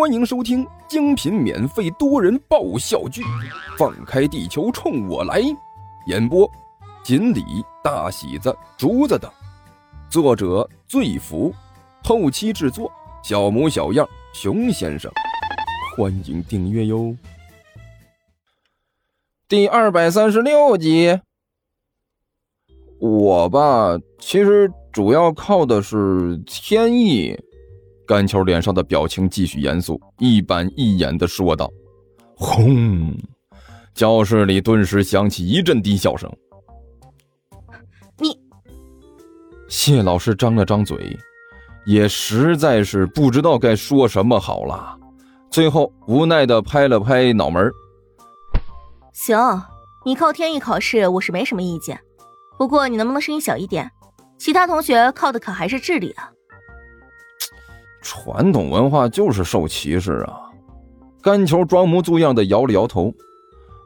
欢迎收听精品免费多人爆笑剧《放开地球冲我来》，演播：锦鲤、大喜子、竹子等，作者：醉福，后期制作：小模小样、熊先生。欢迎订阅哟。第二百三十六集，我吧，其实主要靠的是天意。甘球脸上的表情继续严肃，一板一眼的说道：“轰！”教室里顿时响起一阵低笑声。你，谢老师张了张嘴，也实在是不知道该说什么好了，最后无奈的拍了拍脑门行，你靠天意考试，我是没什么意见。不过你能不能声音小一点？其他同学靠的可还是智力啊。”传统文化就是受歧视啊！干球装模作样的摇了摇头。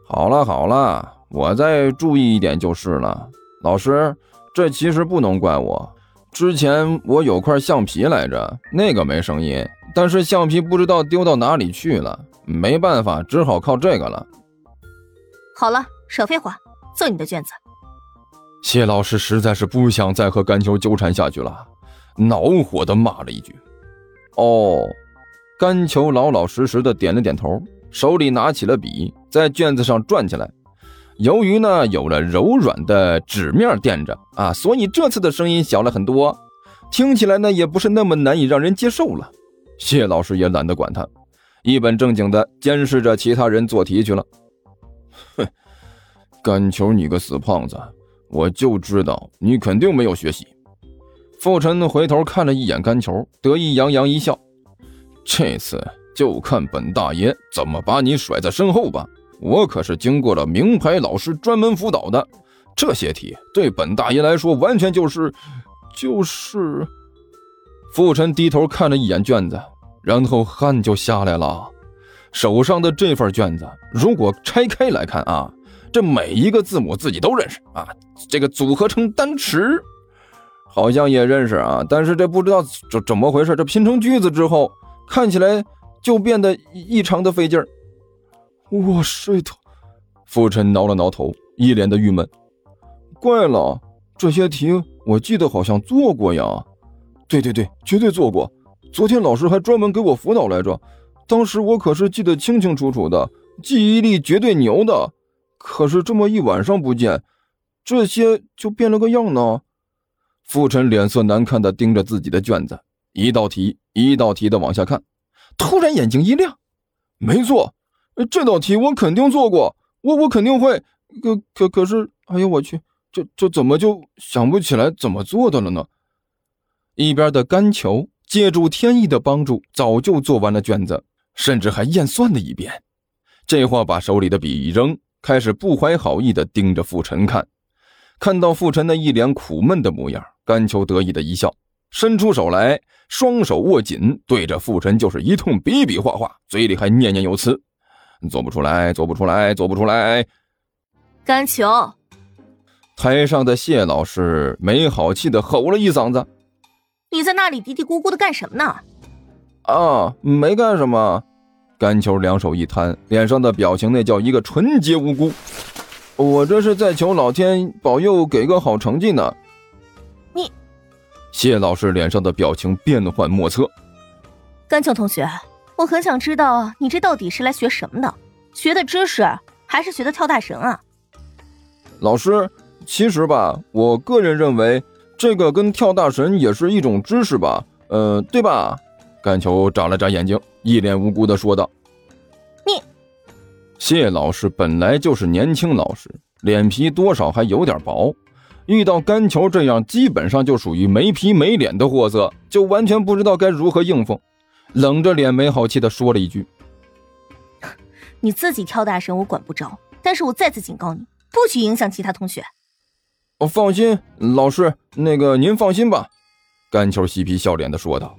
好了好了，我再注意一点就是了。老师，这其实不能怪我。之前我有块橡皮来着，那个没声音，但是橡皮不知道丢到哪里去了，没办法，只好靠这个了。好了，少废话，做你的卷子。谢老师实在是不想再和干球纠缠下去了，恼火的骂了一句。哦，甘球老老实实的点了点头，手里拿起了笔，在卷子上转起来。由于呢有了柔软的纸面垫着啊，所以这次的声音小了很多，听起来呢也不是那么难以让人接受了。谢老师也懒得管他，一本正经的监视着其他人做题去了。哼，甘球，你个死胖子，我就知道你肯定没有学习。傅晨回头看了一眼甘球，得意洋洋一笑：“这次就看本大爷怎么把你甩在身后吧！我可是经过了名牌老师专门辅导的，这些题对本大爷来说完全就是……就是……”傅晨低头看了一眼卷子，然后汗就下来了。手上的这份卷子，如果拆开来看啊，这每一个字母自己都认识啊，这个组合成单词。好像也认识啊，但是这不知道怎怎么回事，这拼成句子之后，看起来就变得异常的费劲儿。我睡的，傅晨挠了挠头，一脸的郁闷。怪了，这些题我记得好像做过呀。对对对，绝对做过。昨天老师还专门给我辅导来着，当时我可是记得清清楚楚的，记忆力绝对牛的。可是这么一晚上不见，这些就变了个样呢。傅晨脸色难看的盯着自己的卷子，一道题一道题的往下看，突然眼睛一亮，没错，这道题我肯定做过，我我肯定会。可可可是，哎呦我去，这这怎么就想不起来怎么做的了呢？一边的甘球借助天意的帮助，早就做完了卷子，甚至还验算了一遍。这话把手里的笔一扔，开始不怀好意的盯着傅晨看。看到傅晨那一脸苦闷的模样。甘秋得意的一笑，伸出手来，双手握紧，对着傅晨就是一通比比划划，嘴里还念念有词：“做不出来，做不出来，做不出来。”甘秋，台上的谢老师没好气的吼了一嗓子：“你在那里嘀嘀咕咕的干什么呢？”啊，没干什么。甘秋两手一摊，脸上的表情那叫一个纯洁无辜。我这是在求老天保佑，给个好成绩呢。谢老师脸上的表情变幻莫测。甘秋同学，我很想知道你这到底是来学什么的？学的知识还是学的跳大神啊？老师，其实吧，我个人认为这个跟跳大神也是一种知识吧，呃，对吧？甘秋眨了眨眼睛，一脸无辜的说道：“你。”谢老师本来就是年轻老师，脸皮多少还有点薄。遇到甘球这样基本上就属于没皮没脸的货色，就完全不知道该如何应付，冷着脸没好气的说了一句：“你自己跳大神我管不着，但是我再次警告你，不许影响其他同学。”哦，放心，老师，那个您放心吧。”甘球嬉皮笑脸的说道，“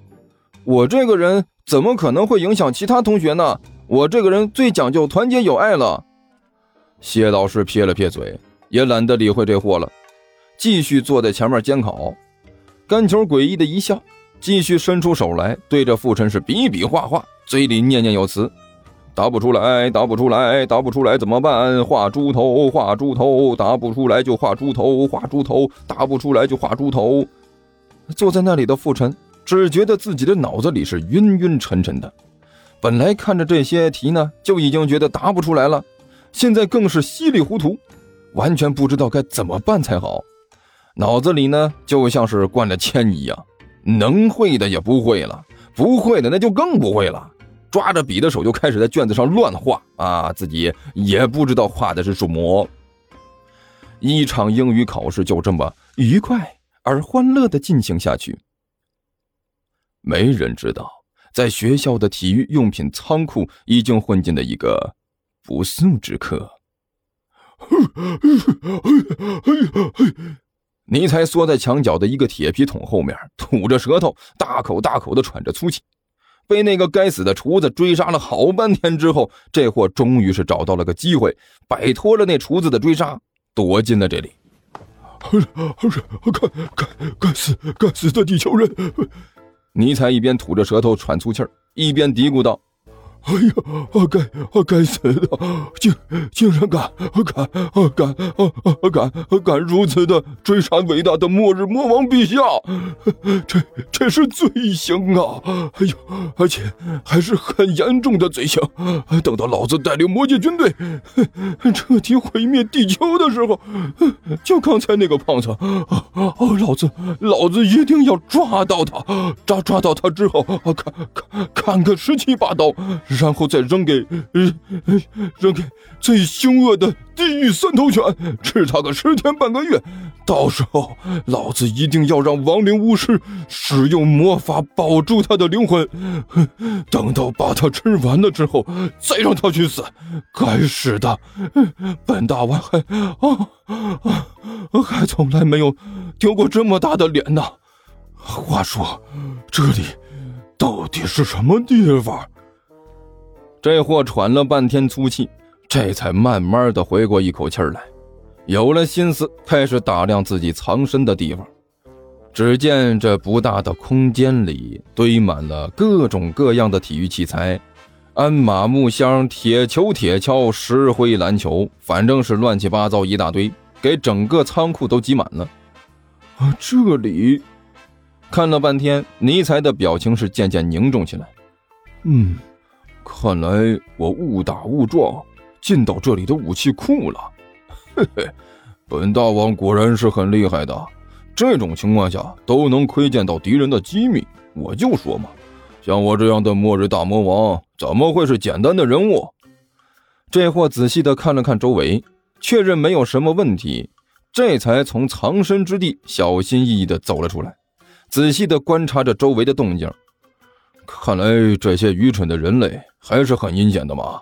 我这个人怎么可能会影响其他同学呢？我这个人最讲究团结友爱了。”谢老师撇了撇嘴，也懒得理会这货了。继续坐在前面监考，甘球诡异的一笑，继续伸出手来，对着傅晨是比比划划，嘴里念念有词：“答不出来，答不出来，答不出来怎么办？画猪头，画猪头，答不出来就画猪头，画猪头，答不出来就画猪头。”坐在那里的傅晨只觉得自己的脑子里是晕晕沉沉的。本来看着这些题呢，就已经觉得答不出来了，现在更是稀里糊涂，完全不知道该怎么办才好。脑子里呢，就像是灌了铅一样。能会的也不会了，不会的那就更不会了。抓着笔的手就开始在卷子上乱画啊，自己也不知道画的是什么。一场英语考试就这么愉快而欢乐的进行下去。没人知道，在学校的体育用品仓库已经混进了一个不速之客。尼才缩在墙角的一个铁皮桶后面，吐着舌头，大口大口的喘着粗气。被那个该死的厨子追杀了好半天之后，这货终于是找到了个机会，摆脱了那厨子的追杀，躲进了这里。该该该死该死的地球人！尼才一边吐着舌头喘粗气儿，一边嘀咕道。哎呀，啊该啊该死的，竟竟然敢敢啊敢啊敢敢敢如此的追杀伟大的末日魔王陛下，这这是罪行啊！哎呦，而且还是很严重的罪行。等到老子带领魔界军队彻底毁灭地球的时候，就刚才那个胖子，啊，老子老子一定要抓到他，抓抓到他之后，砍砍砍个十七八刀。然后再扔给，扔给最凶恶的地狱三头犬，吃它个十天半个月。到时候，老子一定要让亡灵巫师使用魔法保住他的灵魂。等到把他吃完了之后，再让他去死。该死的，本大王还啊啊，还从来没有丢过这么大的脸呢。话说，这里到底是什么地方？这货喘了半天粗气，这才慢慢的回过一口气来，有了心思，开始打量自己藏身的地方。只见这不大的空间里堆满了各种各样的体育器材，鞍马木箱、铁球、铁锹、石灰、篮球，反正是乱七八糟一大堆，给整个仓库都挤满了。啊，这里看了半天，尼才的表情是渐渐凝重起来。嗯。看来我误打误撞进到这里的武器库了，嘿嘿，本大王果然是很厉害的，这种情况下都能窥见到敌人的机密。我就说嘛，像我这样的末日大魔王怎么会是简单的人物？这货仔细的看了看周围，确认没有什么问题，这才从藏身之地小心翼翼的走了出来，仔细的观察着周围的动静。看来这些愚蠢的人类还是很阴险的嘛！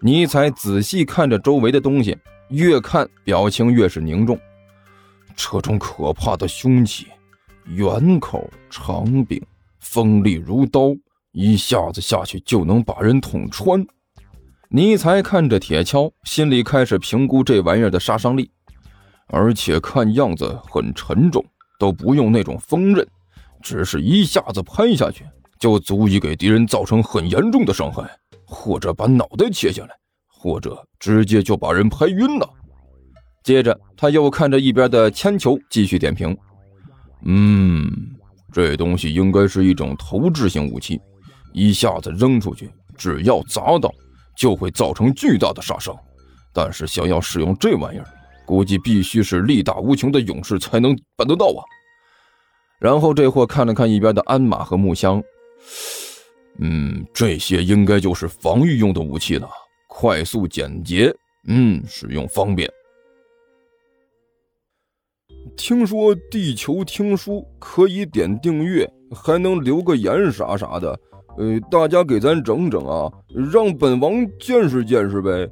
尼采仔细看着周围的东西，越看表情越是凝重。这种可怕的凶器，圆口长柄，锋利如刀，一下子下去就能把人捅穿。尼采看着铁锹，心里开始评估这玩意儿的杀伤力，而且看样子很沉重，都不用那种锋刃，只是一下子拍下去。就足以给敌人造成很严重的伤害，或者把脑袋切下来，或者直接就把人拍晕了。接着，他又看着一边的铅球，继续点评：“嗯，这东西应该是一种投掷性武器，一下子扔出去，只要砸到，就会造成巨大的杀伤。但是，想要使用这玩意儿，估计必须是力大无穷的勇士才能办得到啊。”然后，这货看了看一边的鞍马和木箱。嗯，这些应该就是防御用的武器了，快速简洁，嗯，使用方便。听说地球听书可以点订阅，还能留个言啥啥的，呃，大家给咱整整啊，让本王见识见识呗。